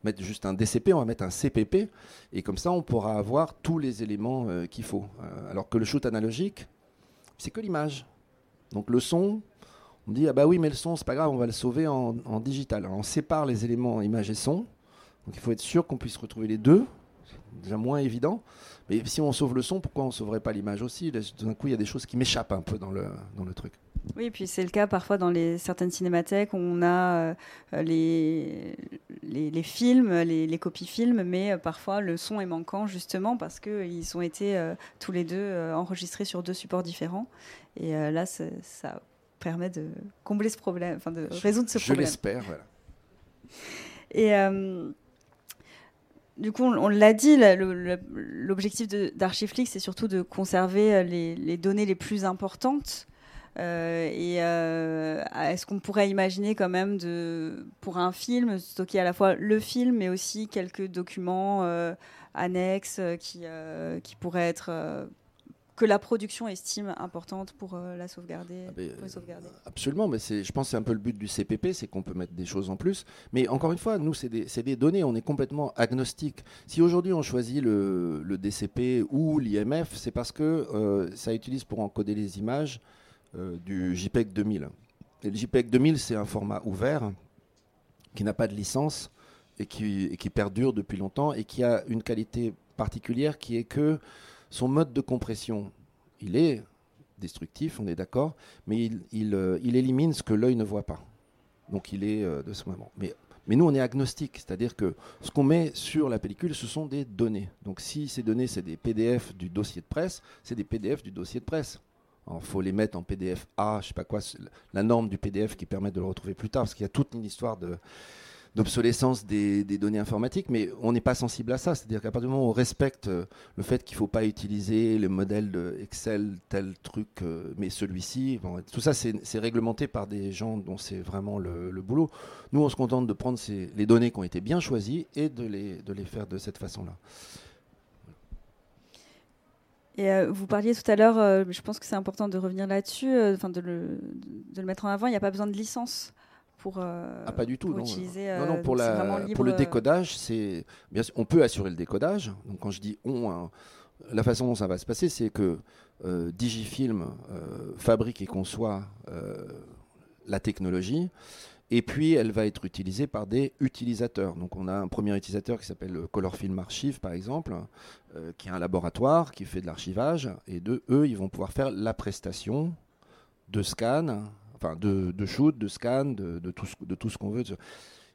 mettre juste un DCP, on va mettre un CPP, et comme ça on pourra avoir tous les éléments euh, qu'il faut. alors que le shoot analogique, c'est que l'image. Donc le son, on dit ah bah oui mais le son c'est pas grave, on va le sauver en, en digital. Alors on sépare les éléments image et son, donc il faut être sûr qu'on puisse retrouver les deux. C'est déjà moins évident. Mais si on sauve le son, pourquoi on ne sauverait pas l'image aussi? D'un coup, il y a des choses qui m'échappent un peu dans le, dans le truc. Oui, puis c'est le cas parfois dans les, certaines cinémathèques où on a euh, les, les, films, les, copies films, mais euh, parfois le son est manquant justement parce qu'ils ont été euh, tous les deux enregistrés sur deux supports différents. Et là, ça permet de combler ce problème, enfin de résoudre ce problème. Je l'espère, voilà. Et du coup, on, l'a dit, l'objectif d'Archiflix, c'est surtout de conserver euh, les, données les plus importantes. Euh, et euh, est-ce qu'on pourrait imaginer quand même pour un film, stocker à la fois le film, mais aussi quelques documents annexes qui pourraient être que la production estime importante pour euh, la sauvegarder, ah, euh, Absolument, mais je pense que c'est un peu le but du CPP, c'est qu'on peut mettre des choses en plus. Mais encore une fois, nous, c'est des, données, on est complètement agnostique. Si aujourd'hui on choisit le, DCP ou l'IMF, c'est parce que euh, ça utilise pour encoder les images du JPEG 2000. Et le JPEG 2000, c'est un format ouvert qui n'a pas de licence et qui, et qui perdure depuis longtemps et qui a une qualité particulière qui est que son mode de compression, il est destructif, on est d'accord, mais il, euh, élimine ce que l'œil ne voit pas. Donc il est euh, de ce moment. Mais, mais nous, on est agnostique, c'est-à-dire que ce qu'on met sur la pellicule, ce sont des données. Donc si ces données, c'est des PDF du dossier de presse, c'est des PDF du dossier de presse. il faut les mettre en PDF A, je sais pas quoi, la norme du PDF qui permet de le retrouver plus tard, parce qu'il y a toute une histoire de d'obsolescence des, données informatiques, mais on n'est pas sensible à ça. C'est-à-dire qu'à partir du moment où on respecte euh, le fait qu'il ne faut pas utiliser le modèle de Excel, tel truc, euh, mais celui-ci, tout ça c'est réglementé par des gens dont c'est vraiment le, boulot. Nous, on se contente de prendre les données qui ont été bien choisies et de les, faire de cette façon-là. Et euh, vous parliez tout à l'heure, je pense que c'est important de revenir là-dessus, enfin de, de, le, mettre en avant, il n'y a pas besoin de licence pour, euh, ah, pas du tout, non. utiliser. non, non, pour, la, pour le décodage, c'est bien on peut assurer le décodage. Donc quand je dis on, hein, la façon dont ça va se passer, c'est que euh, Digifilm euh, fabrique et conçoit la technologie. Et puis, elle va être utilisée par des utilisateurs. Donc, on a un premier utilisateur qui s'appelle Color Film Archive, par exemple, qui est un laboratoire qui fait de l'archivage. Et de eux, ils vont pouvoir faire la prestation de scan enfin de, shoot, de scan, de, tout, ce qu'on veut.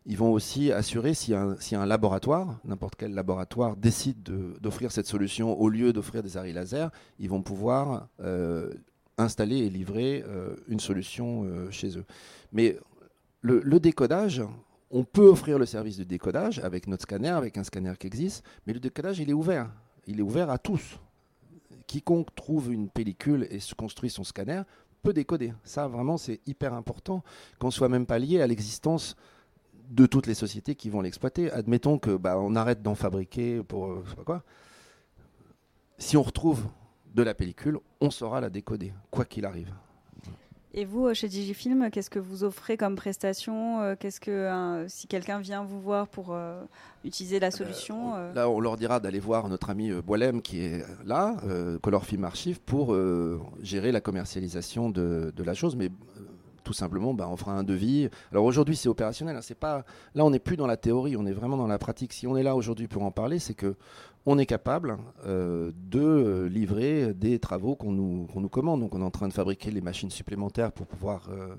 Ils vont aussi assurer si un, si un laboratoire, n'importe quel laboratoire, décide d'offrir cette solution au lieu d'offrir des arrêts laser, ils vont pouvoir euh, installer et livrer euh, une solution euh, chez eux. Mais le, le, décodage, on peut offrir le service de décodage avec notre scanner, avec un scanner qui existe, mais le décodage, il est ouvert. Il est ouvert à tous. Quiconque trouve une pellicule et se construit son scanner peut décoder. Ça, vraiment, c'est hyper important qu'on soit même pas lié à l'existence de toutes les sociétés qui vont l'exploiter. Admettons que bah, on arrête d'en fabriquer pour euh, sais pas quoi. Si on retrouve de la pellicule, on saura la décoder, quoi qu'il arrive. Et vous, euh, chez Digifilm, qu'est-ce que vous offrez comme prestation euh, Qu'est-ce que si quelqu'un vient vous voir pour euh, utiliser la solution Là, on leur dira d'aller voir notre ami Boilem qui est là, Color Film Archive, pour gérer la commercialisation de, de la chose. Mais tout simplement, bah, on fera un devis. Alors aujourd'hui, c'est opérationnel. Hein, pas là, on n'est plus dans la théorie, on est vraiment dans la pratique. Si on est là aujourd'hui pour en parler, c'est que on est capable euh, de livrer des travaux qu'on nous, nous, commande. Donc on est en train de fabriquer les machines supplémentaires pour pouvoir euh,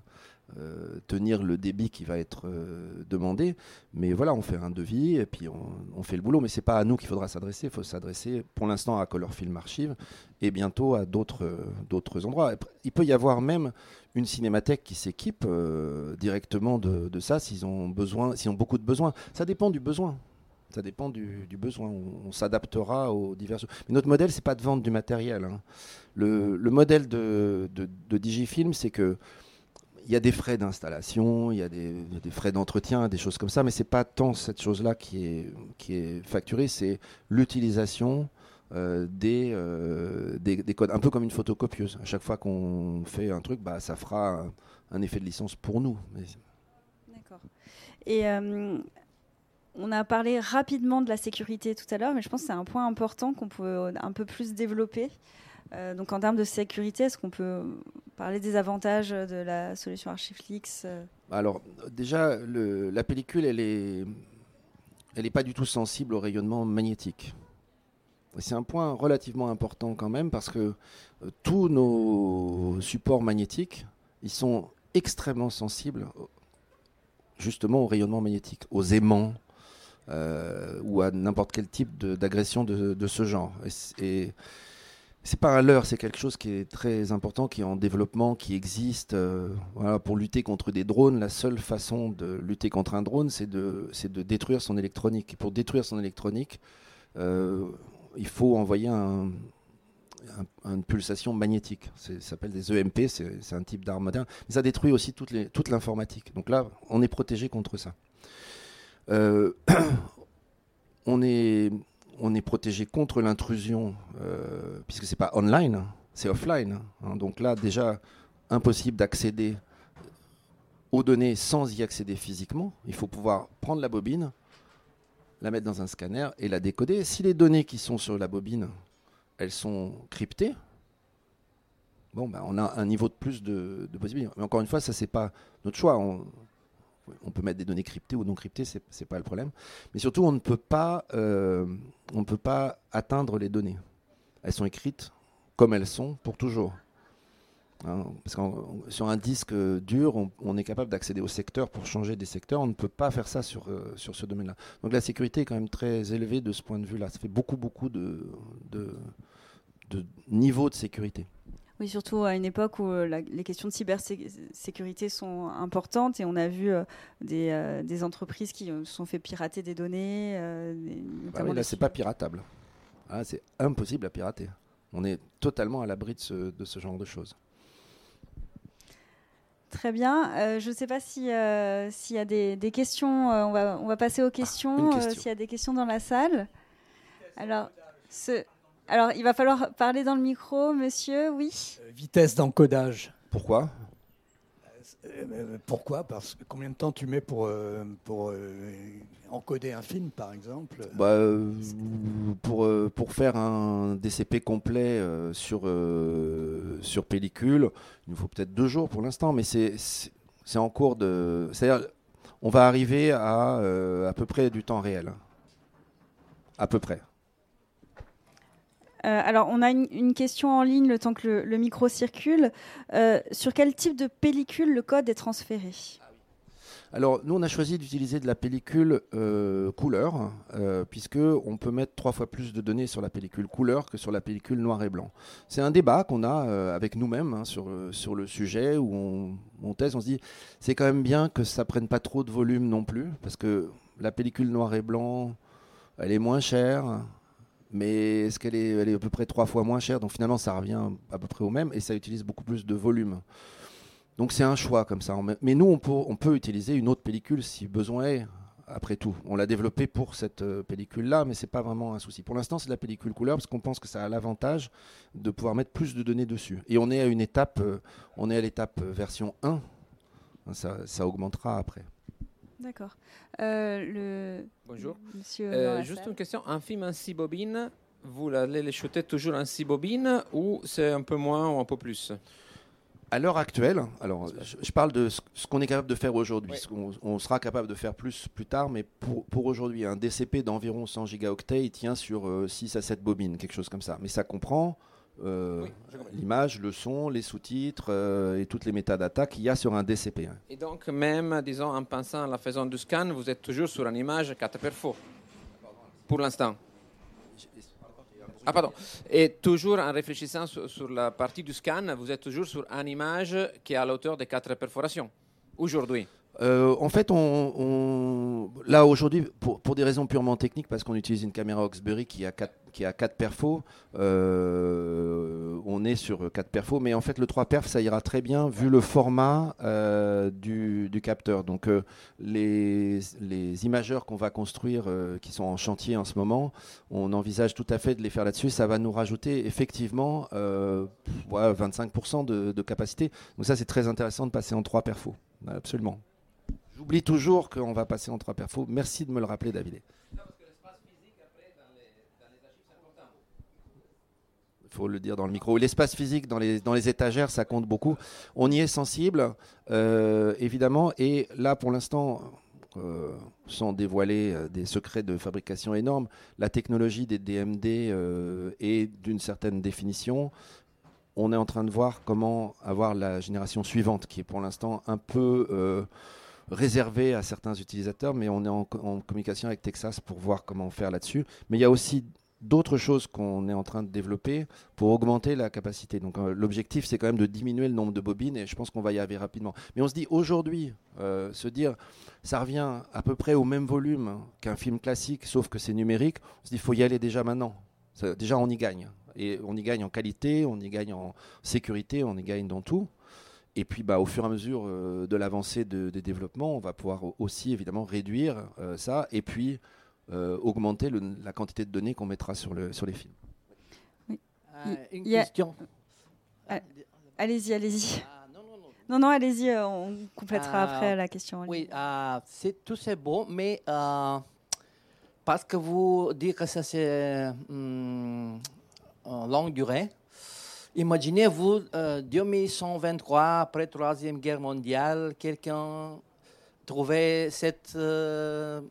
euh, tenir le débit qui va être demandé. Mais voilà, on fait un devis et puis on, fait le boulot. Mais c'est pas à nous qu'il faudra s'adresser. Il faut s'adresser pour l'instant à Color Film Archive et bientôt à d'autres endroits. Il peut y avoir même une cinémathèque qui s'équipe directement de, ça s'ils ont ont beaucoup de besoins. Ça dépend du besoin. Ça dépend du, besoin. On, s'adaptera aux divers. Mais notre modèle, c'est pas de vendre du matériel. Hein. Le, modèle de, Digifilm, c'est que il y a des frais d'installation, il y a des, frais d'entretien, des choses comme ça, mais c'est pas tant cette chose-là qui est, facturée, c'est l'utilisation euh, euh, des, des, codes, un peu comme une photocopieuse. À chaque fois qu'on fait un truc, bah, ça fera un, effet de licence pour nous. D'accord. Et euh, on a parlé rapidement de la sécurité tout à l'heure, mais je pense que c'est un point important qu'on peut un peu plus développer. Euh, donc en termes de sécurité, est-ce qu'on peut parler des avantages de la solution Archiflix euh Alors déjà, la pellicule, elle est, elle n'est pas du tout sensible au rayonnement magnétique. C'est un point relativement important quand même parce que euh, tous nos supports magnétiques, ils sont extrêmement sensibles justement au rayonnement magnétique, aux aimants, ou à n'importe quel type d'agression de, ce genre. Et, c'est pas un leurre, c'est quelque chose qui est très important, qui est en développement, qui existe. Euh, voilà, pour lutter contre des drones, la seule façon de lutter contre un drone, c'est de, de détruire son électronique. Et pour détruire son électronique, euh, il faut envoyer un, une pulsation magnétique. Ça s'appelle des EMP, c'est un type d'arme moderne. Mais ça détruit aussi toute l'informatique. Donc là, on est protégé contre ça. Euh, (coughs) on, est, on est protégé contre l'intrusion, euh, puisque c'est pas online, c'est offline. Hein. donc là, déjà, impossible d'accéder aux données sans y accéder physiquement. Il faut pouvoir prendre la bobine, la mettre dans un scanner et la décoder. Si les données qui sont sur la bobine, elles sont cryptées, bon, ben, on a un niveau de plus de, possibilités. Mais encore une fois, ça, c'est pas notre choix. On peut mettre des données cryptées ou non cryptées, c'est n'est pas le problème. Mais surtout, on ne peut pas, euh, atteindre les données. Elles sont écrites comme elles sont pour toujours. Hein, parce que sur un disque dur, on, est capable d'accéder au secteur pour changer des secteurs. On ne peut pas faire ça sur, euh, sur ce domaine-là. Donc la sécurité est quand même très élevée de ce point de vue-là. Ça fait beaucoup, beaucoup de, de, de niveau de sécurité. Oui, surtout à une époque où les questions de cybersécurité sont importantes et on a vu des, des, entreprises qui se sont fait pirater des données. Bah oui, là, c'est pas piratable. Ah, c'est impossible à pirater. On est totalement à l'abri de ce, de ce genre de choses. Très bien. Euh, je ne sais pas euh, s'il y a des, questions. Euh, on, va, on va passer aux ah, questions. s'il y a des questions dans la salle. Alors, ce, alors, il va falloir parler dans le micro, monsieur. Oui. vitesse d'encodage. Pourquoi? Pourquoi? Parce que combien de temps tu mets pour, pour encoder un film, par exemple? Bah, euh, pour, euh, pour faire un DCP complet euh, sur, sur pellicule, il nous faut peut-être deux jours pour l'instant, mais c'est en cours de. C'est-à-dire, on va arriver à à peu près du temps réel. À peu près. Alors, on a une, question en ligne le temps que le, micro circule. sur quel type de pellicule le code est transféré? Alors, nous, on a choisi d'utiliser de la pellicule euh, couleur, euh, puisqu'on peut mettre trois fois plus de données sur la pellicule couleur que sur la pellicule noir et blanc. C'est un débat qu'on a euh, avec nous-mêmes hein, sur, sur le sujet, où on, on thèse, on se dit, c'est quand même bien que ça prenne pas trop de volume non plus, parce que la pellicule noir et blanc, elle est moins chère, mais est-ce qu'elle est, elle est à peu près trois fois moins chère? Donc finalement, ça revient à peu près au même, et ça utilise beaucoup plus de volume. Donc c'est un choix comme ça. Mais nous, on peut, utiliser une autre pellicule si besoin est. Après tout, on l'a développé pour cette euh, pellicule-là, mais c'est pas vraiment un souci. Pour l'instant, c'est la pellicule couleur parce qu'on pense que ça a l'avantage de pouvoir mettre plus de données dessus. Et on est à une étape, euh, on est à l'étape version 1. Ça, augmentera après. D'accord. le... Bonjour. Monsieur juste une question. Un film en 6 bobines, vous allez les shooter toujours en 6 bobines ou c'est un peu moins ou un peu plus? À l'heure actuelle, alors je, parle de ce, qu'on est capable de faire aujourd'hui. On, sera capable de faire plus plus tard, mais pour, pour aujourd'hui, un DCP d'environ 100 gigaoctets, il tient sur 6 euh, à 7 bobines, quelque chose comme ça. Mais ça comprend euh, l'image, le son, les sous-titres euh, et toutes les métadatas qu'il y a sur un DCP. Hein. Et donc, même, disons, en pensant à la faisant du scan, vous êtes toujours sur une image 4 x faux, pour l'instant ah, pardon. Et toujours en réfléchissant sur, la partie du scan, vous êtes toujours sur une image qui est à la hauteur des quatre perforations, aujourd'hui euh, en fait, là aujourd'hui, pour, des raisons purement techniques, parce qu'on utilise une caméra Oxbury qui a 4 qui a 4 perfos, euh, on est sur 4 perfos, mais en fait le 3 perf ça ira très bien vu le format euh, du, du, capteur. Donc les, les, imageurs qu'on va construire, qui sont en chantier en ce moment, on envisage tout à fait de les faire là-dessus. Ça va nous rajouter effectivement 25% de, de capacité. Donc ça c'est très intéressant de passer en 3 perfos, absolument. J'oublie toujours qu'on va passer en trois perfos. Merci de me le rappeler, David. Il faut le dire dans le micro. L'espace physique dans les, dans les étagères, ça compte beaucoup. On y est sensible, euh, évidemment. Et là, pour l'instant, euh, sans dévoiler euh, des secrets de fabrication énormes, la technologie des DMD est d'une certaine définition. On est en train de voir comment avoir la génération suivante, qui est pour l'instant un peu réservé à certains utilisateurs, mais on est en, communication avec Texas pour voir comment faire là-dessus. Mais il y a aussi d'autres choses qu'on est en train de développer pour augmenter la capacité. Donc euh, l'objectif, c'est quand même de diminuer le nombre de bobines et je pense qu'on va y arriver rapidement. Mais on se dit aujourd'hui, euh, se dire, ça revient à peu près au même volume qu'un film classique, sauf que c'est numérique. On se dit, il faut y aller déjà maintenant. déjà, on y gagne. Et on y gagne en qualité, on y gagne en sécurité, on y gagne dans tout. Et puis, bah, au fur et à mesure euh, de l'avancée des développements, on va pouvoir aussi évidemment réduire euh, ça et puis euh, augmenter la quantité de données qu'on mettra sur, le, sur les films. une question. allez-y, allez-y. Ah, non, non, allez-y, on complétera après la question. Oui, c'est tout c'est beau, mais parce que vous dites que ça c'est hum, en longue durée, Imaginez-vous, euh, 2123, après la Troisième Guerre mondiale, quelqu'un trouvait cette... Euh,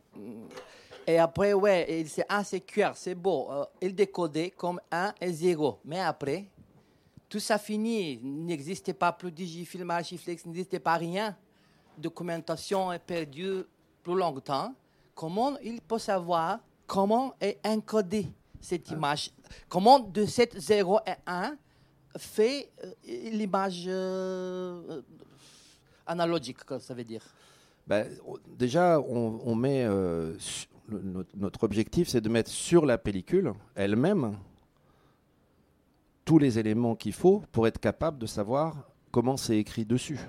et après, ouais, il s'est ah, c'est QR, c'est beau. Euh, il décodait comme 1 et 0. Mais après, tout ça fini. Il n'existait pas plus Digifilm, Archiflex, il n'existait pas rien. Documentation est perdue plus longtemps. Comment il peut savoir comment est encodée cette ah. image? Comment de cette 0 et 1 fait euh, l'image euh, analogique, ça veut dire ben, Déjà, on, met. notre objectif, c'est de mettre sur la pellicule elle-même tous les éléments qu'il faut pour être capable de savoir comment c'est écrit dessus.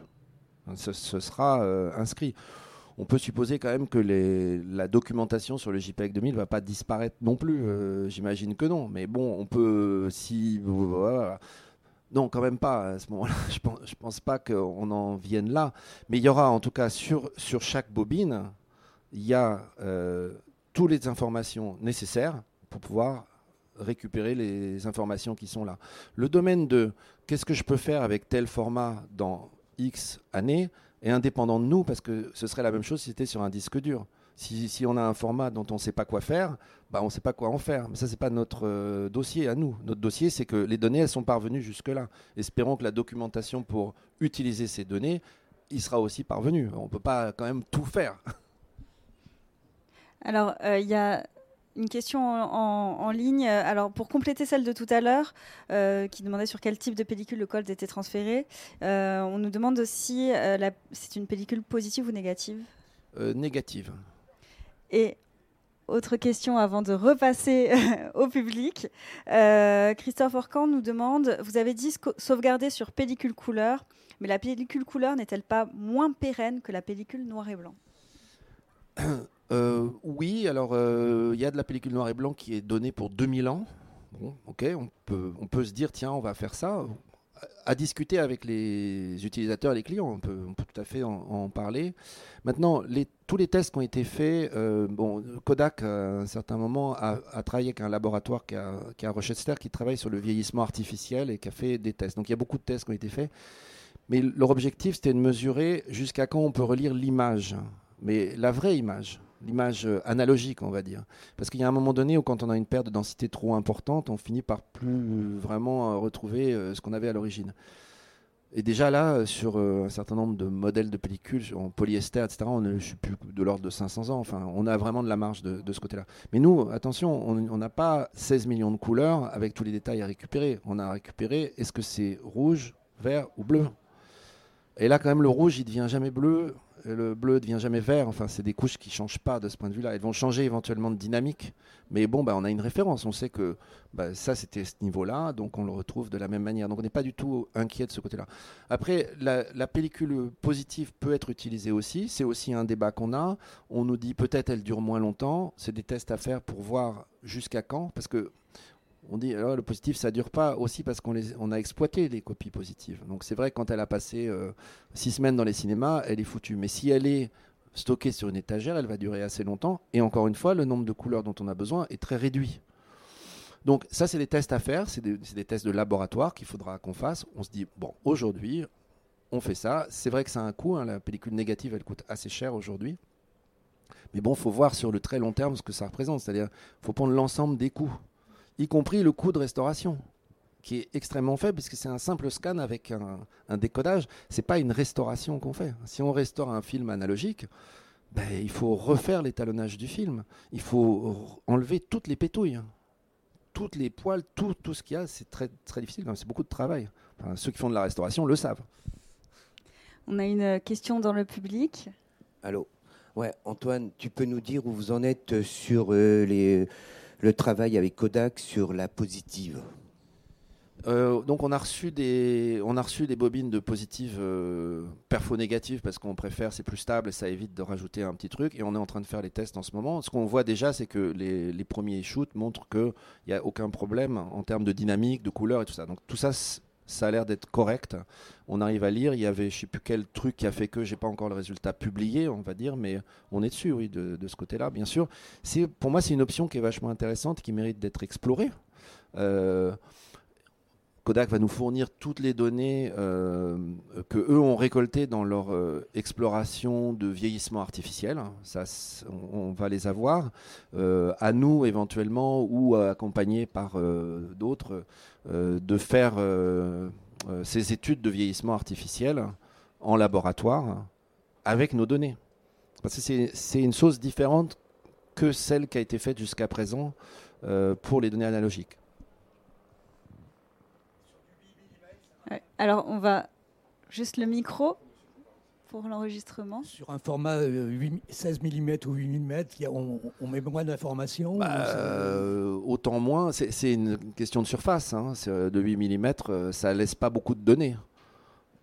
Ce, sera inscrit on peut supposer quand même que la documentation sur le JPEG 2000 va pas disparaître non plus. Euh, j'imagine que non. Mais bon, on peut si non, quand même pas à ce moment-là. (laughs) Je pense, pense pas qu'on en vienne là. Mais il y aura en tout cas sur, chaque bobine, il y a euh, toutes les informations nécessaires pour pouvoir récupérer les informations qui sont là. Le domaine de qu'est-ce que je peux faire avec tel format dans X années, et indépendant de nous, parce que ce serait la même chose si c'était sur un disque dur. Si, on a un format dont on ne sait pas quoi faire, bah on ne sait pas quoi en faire. Mais ça, ce n'est pas notre euh, dossier à nous. Notre dossier, c'est que les données, elles sont parvenues jusque-là. Espérons que la documentation pour utiliser ces données, il sera aussi parvenu. On ne peut pas quand même tout faire. (laughs) Alors, euh, il y a une question en, ligne. Alors, pour compléter celle de tout à l'heure, euh, qui demandait sur quel type de pellicule le code était transféré, on nous demande aussi euh, c'est une pellicule positive ou négative? Négative. Et autre question avant de repasser au public. Christophe Orcan nous demande vous avez dit sauvegarder sur pellicule couleur, mais la pellicule couleur n'est-elle pas moins pérenne que la pellicule noir et blanc? (coughs) Euh, oui, alors euh, il y a de la pellicule noir et blanc qui est donnée pour 2000 ans. Bon, ok, on peut, on peut se dire, tiens, on va faire ça. À discuter avec les utilisateurs, les clients, on peut, tout à fait en, parler. Maintenant, tous les tests qui ont été faits, euh, Kodak, à un certain moment, a, travaillé avec un laboratoire qui, a, a Rochester qui travaille sur le vieillissement artificiel et qui a fait des tests. Donc il y a beaucoup de tests qui ont été faits. Mais leur objectif, c'était de mesurer jusqu'à quand on peut relire l'image, mais la vraie image l'image euh, analogique, on va dire. Parce qu'il y a un moment donné où quand on a une perte de densité trop importante, on finit par plus vraiment euh, retrouver euh, ce qu'on avait à l'origine. Et déjà là, sur un certain nombre de modèles de pellicules en polyester, etc., on ne suis plus de l'ordre de 500 ans. Enfin, on a vraiment de la marge de, ce côté-là. Mais nous, attention, on n'a pas 16 millions de couleurs avec tous les détails à récupérer. On a récupéré, est-ce que c'est rouge, vert ou bleu? Et là, quand même, le rouge, il devient jamais bleu le bleu devient jamais vert. Enfin, c'est des couches qui changent pas de ce point de vue-là. Elles vont changer éventuellement de dynamique, mais bon, bah, on a une référence. On sait que bah, ça, c'était ce niveau-là, donc on le retrouve de la même manière. Donc on n'est pas du tout inquiet de ce côté-là. Après, la, pellicule positive peut être utilisée aussi. C'est aussi un débat qu'on a. On nous dit peut-être elle dure moins longtemps. C'est des tests à faire pour voir jusqu'à quand, parce que on dit alors le positif ça dure pas aussi parce qu'on on a exploité les copies positives. Donc c'est vrai quand elle a passé euh, six semaines dans les cinémas, elle est foutue. Mais si elle est stockée sur une étagère, elle va durer assez longtemps. Et encore une fois, le nombre de couleurs dont on a besoin est très réduit. Donc ça, c'est des tests à faire, c'est des, tests de laboratoire qu'il faudra qu'on fasse. On se dit, bon, aujourd'hui, on fait ça. C'est vrai que ça a un coût, hein. la pellicule négative, elle coûte assez cher aujourd'hui. Mais bon, il faut voir sur le très long terme ce que ça représente. C'est-à-dire, faut prendre l'ensemble des coûts y compris le coût de restauration qui est extrêmement faible puisque c'est un simple scan avec un, décodage. Ce n'est pas une restauration qu'on fait. Si on restaure un film analogique, ben, il faut refaire l'étalonnage du film. Il faut enlever toutes les pétouilles, toutes les poils, tout, tout ce qu'il y a. C'est très, très difficile. C'est beaucoup de travail. ceux qui font de la restauration le savent. On a une question dans le public. Allô? Ouais, Antoine, tu peux nous dire où vous en êtes sur euh, les le travail avec Kodak sur la positive euh, donc on a reçu des on a reçu des bobines de positive euh, perfo négative parce qu'on préfère c'est plus stable et ça évite de rajouter un petit truc et on est en train de faire les tests en ce moment. Ce qu'on voit déjà c'est que les, les, premiers shoots montrent qu'il n'y a aucun problème en termes de dynamique, de couleur et tout ça. Donc tout ça ça a l'air d'être correct. On arrive à lire. Il y avait, je sais plus quel truc qui a fait que j'ai pas encore le résultat publié, on va dire, mais on est dessus, oui, de, ce côté-là, bien sûr. Pour moi, c'est une option qui est vachement intéressante, qui mérite d'être explorée. Euh, Kodak va nous fournir toutes les données euh, que eux ont récoltées dans leur euh, exploration de vieillissement artificiel. Ça, on, va les avoir euh, à nous éventuellement ou accompagnés par d'autres de faire ces études de vieillissement artificiel en laboratoire avec nos données. Parce que c'est une chose différente que celle qui a été faite jusqu'à présent pour les données analogiques. Ouais. Alors, on va juste le micro pour l'enregistrement. Sur un format euh, 8 16 mm ou 8 mm, on, on met moins d'informations Bah, euh, autant moins, c'est c'est une question de surface. hein. C'est, euh, De 8 mm, ça laisse pas beaucoup de données.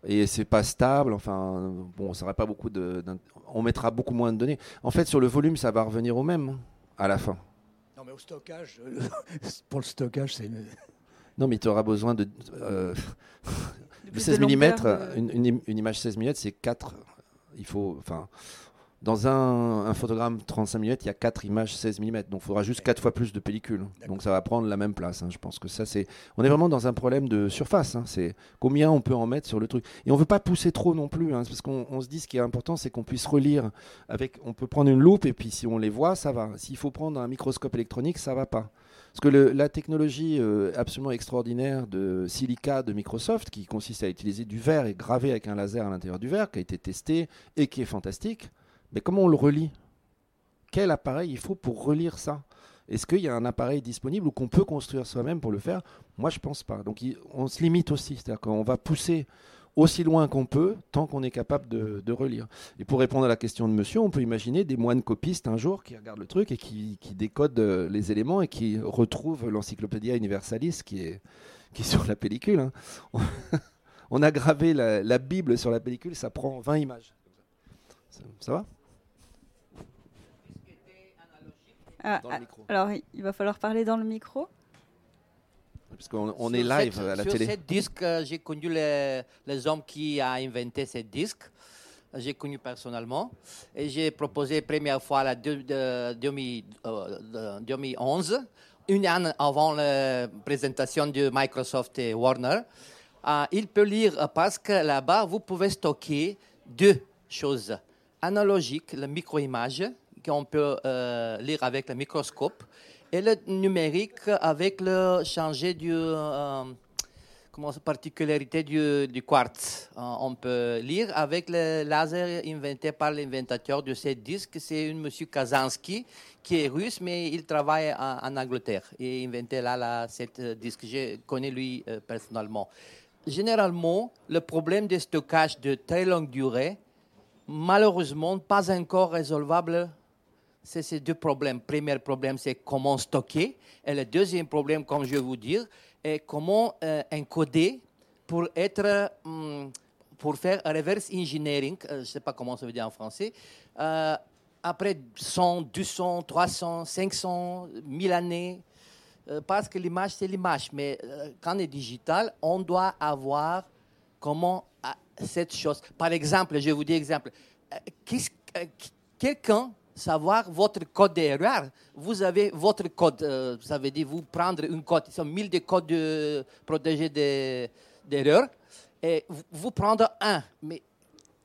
Et c'est pas stable. Enfin, bon, ça pas beaucoup de. On mettra beaucoup moins de données. En fait, sur le volume, ça va revenir au même hein, à la fin. Non, mais au stockage, euh, (laughs) pour le stockage, c'est. Non, mais tu auras besoin de. euh, De (laughs) Le plus 16 de mm, de- une, une im- une image 16 mm, c'est 4. Il faut. Enfin. Dans un, un photogramme 35 mm, il y a 4 images 16 mm. Donc il faudra juste 4 fois plus de pellicule. Donc ça va prendre la même place. hein. Je pense que ça, c'est. On est vraiment dans un problème de surface. hein. C'est combien on peut en mettre sur le truc. Et on ne veut pas pousser trop non plus. hein. Parce qu'on on se dit ce qui est important, c'est qu'on puisse relire. Avec, on peut prendre une loupe et puis si on les voit, ça va. S'il faut prendre un microscope électronique, ça va pas. Parce que la technologie euh, absolument extraordinaire de silica de Microsoft, qui consiste à utiliser du verre et graver avec un laser à l'intérieur du verre, qui a été testé et qui est fantastique, mais comment on le relie? Quel appareil il faut pour relire ça? Est-ce qu'il y a un appareil disponible ou qu'on peut construire soi-même pour le faire? Moi, je pense pas. Donc, on se limite aussi. C'est-à-dire qu'on va pousser aussi loin qu'on peut, tant qu'on est capable de, de relire. Et pour répondre à la question de monsieur, on peut imaginer des moines copistes un jour qui regardent le truc et qui, qui décodent euh, les éléments et qui retrouvent l'Encyclopédia Universalis qui est, qui est sur la pellicule. hein. (laughs) On, a gravé la, la Bible sur la pellicule, ça prend 20 images. Ça, ça va? Ah, ah, alors, il va falloir parler dans le micro. Parce qu'on on est live cette- à la sur télé. ce disque, euh, j'ai connu les, les hommes qui a inventé ce disque. J'ai connu personnellement. Et j'ai proposé première fois la deux- de- demi- euh, de- 2011, une année avant la présentation de Microsoft et Warner. Euh, il peut lire parce que là-bas, vous pouvez stocker deux choses. Analogique, la micro-image, qu'on peut euh, lire avec le microscope, et le numérique avec le changer du, euh, comment particularité du, du quartz. Euh, on peut lire avec le laser inventé par l'inventateur de ce disque. C'est un monsieur Kazansky qui est russe, mais il travaille en, en Angleterre et inventé là, là cette disque. Je connais lui euh, personnellement. Généralement, le problème de stockage de très longue durée, malheureusement, pas encore résolvable c'est ces deux problèmes. Premier problème, c'est comment stocker. Et le deuxième problème, comme je vais vous dire, est comment euh, encoder pour être, hum, pour faire reverse engineering, euh, je ne sais pas comment ça veut dire en français, euh, après 100, 200, 300, 500, 1000 années, parce que l'image, c'est l'image. Mais quand on est digital, on doit avoir comment ah, cette chose. Par exemple, je vous dire exemple. Quelqu'un savoir votre code d'erreur. Vous avez votre code, euh, ça veut dire vous prendre une code, il y a 1000 de codes de, protégés de- d'erreur, et vous, vous prendre un. Mais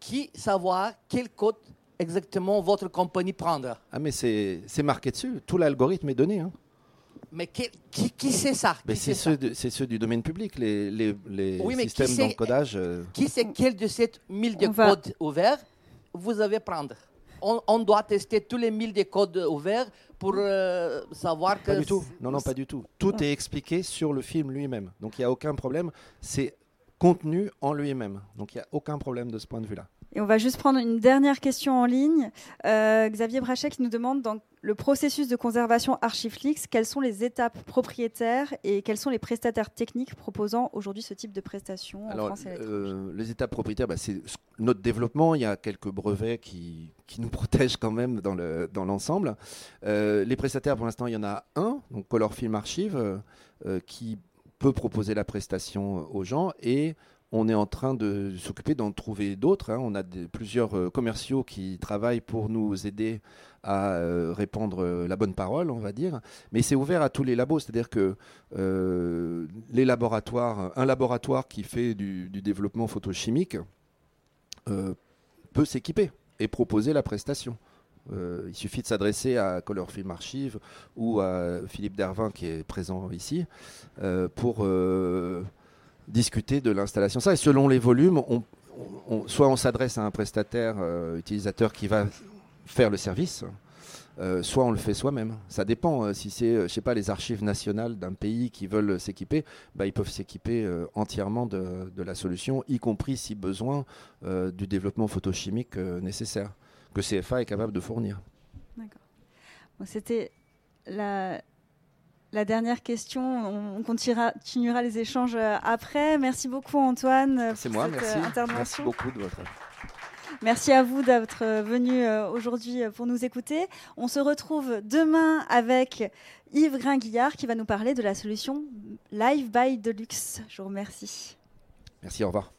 qui savoir quel code exactement votre compagnie prendre? Ah, mais c'est c'est marqué dessus. Tout l'algorithme est donné. hein. Mais qui, qui sait ça? Qui c'est ça? ceux, c'est ceux du domaine public, les, les, les Oui, systèmes d'encodage. euh, Qui sait quel de ces 1000 de codes ouverts vous avez prendre? On, on doit tester tous les 1000 de codes ouverts pour euh, savoir que... Pas du tout. Non, non, pas du tout. Tout est expliqué sur le film lui-même. Donc il n'y a aucun problème. C'est contenu en lui-même. Donc il n'y a aucun problème de ce point de vue-là. Et on va juste prendre une dernière question en ligne. Euh, Xavier Brachet qui nous demande dans le processus de conservation Archiflix, quelles sont les étapes propriétaires et quels sont les prestataires techniques proposant aujourd'hui ce type de prestations en France et à l'étranger? euh, les étapes propriétaires, bah, c'est ce- notre développement. Il y a quelques brevets qui, qui nous (laughs) protègent quand même dans le- dans l'ensemble. Euh, les prestataires, pour l'instant, il y en a un, donc Color Film Archive, euh, euh, qui peut proposer la prestation aux gens et on est en train de s'occuper d'en trouver d'autres. hein. On a plusieurs euh, commerciaux qui travaillent pour nous aider à euh, répandre euh, la bonne parole, on va dire. Mais c'est ouvert à tous les labos, c'est-à-dire que les laboratoires, un laboratoire qui fait du, développement photochimique peut s'équiper et proposer la prestation. Il suffit de s'adresser à Color Film Archive ou à Philippe Dervin qui est présent ici pour discuter de l'installation. Ça, et selon les volumes, on, soit on s'adresse à un prestataire euh, utilisateur qui va faire le service, euh, soit on le fait soi-même. Ça dépend. si c'est, je sais pas, les archives nationales d'un pays qui veulent s'équiper, bah, ils peuvent s'équiper entièrement de, de, la solution, y compris si besoin du développement photochimique nécessaire que CFA est capable de fournir. D'accord. C'était la, la dernière question. On continuera, les échanges euh, après. Merci beaucoup Antoine C'est moi, merci. intervention. Merci beaucoup de votre. Merci à vous d'être venu euh, aujourd'hui pour nous écouter. On se retrouve demain avec Yves Gringuillard qui va nous parler de la solution Live by Deluxe. Je vous remercie. Merci, au revoir.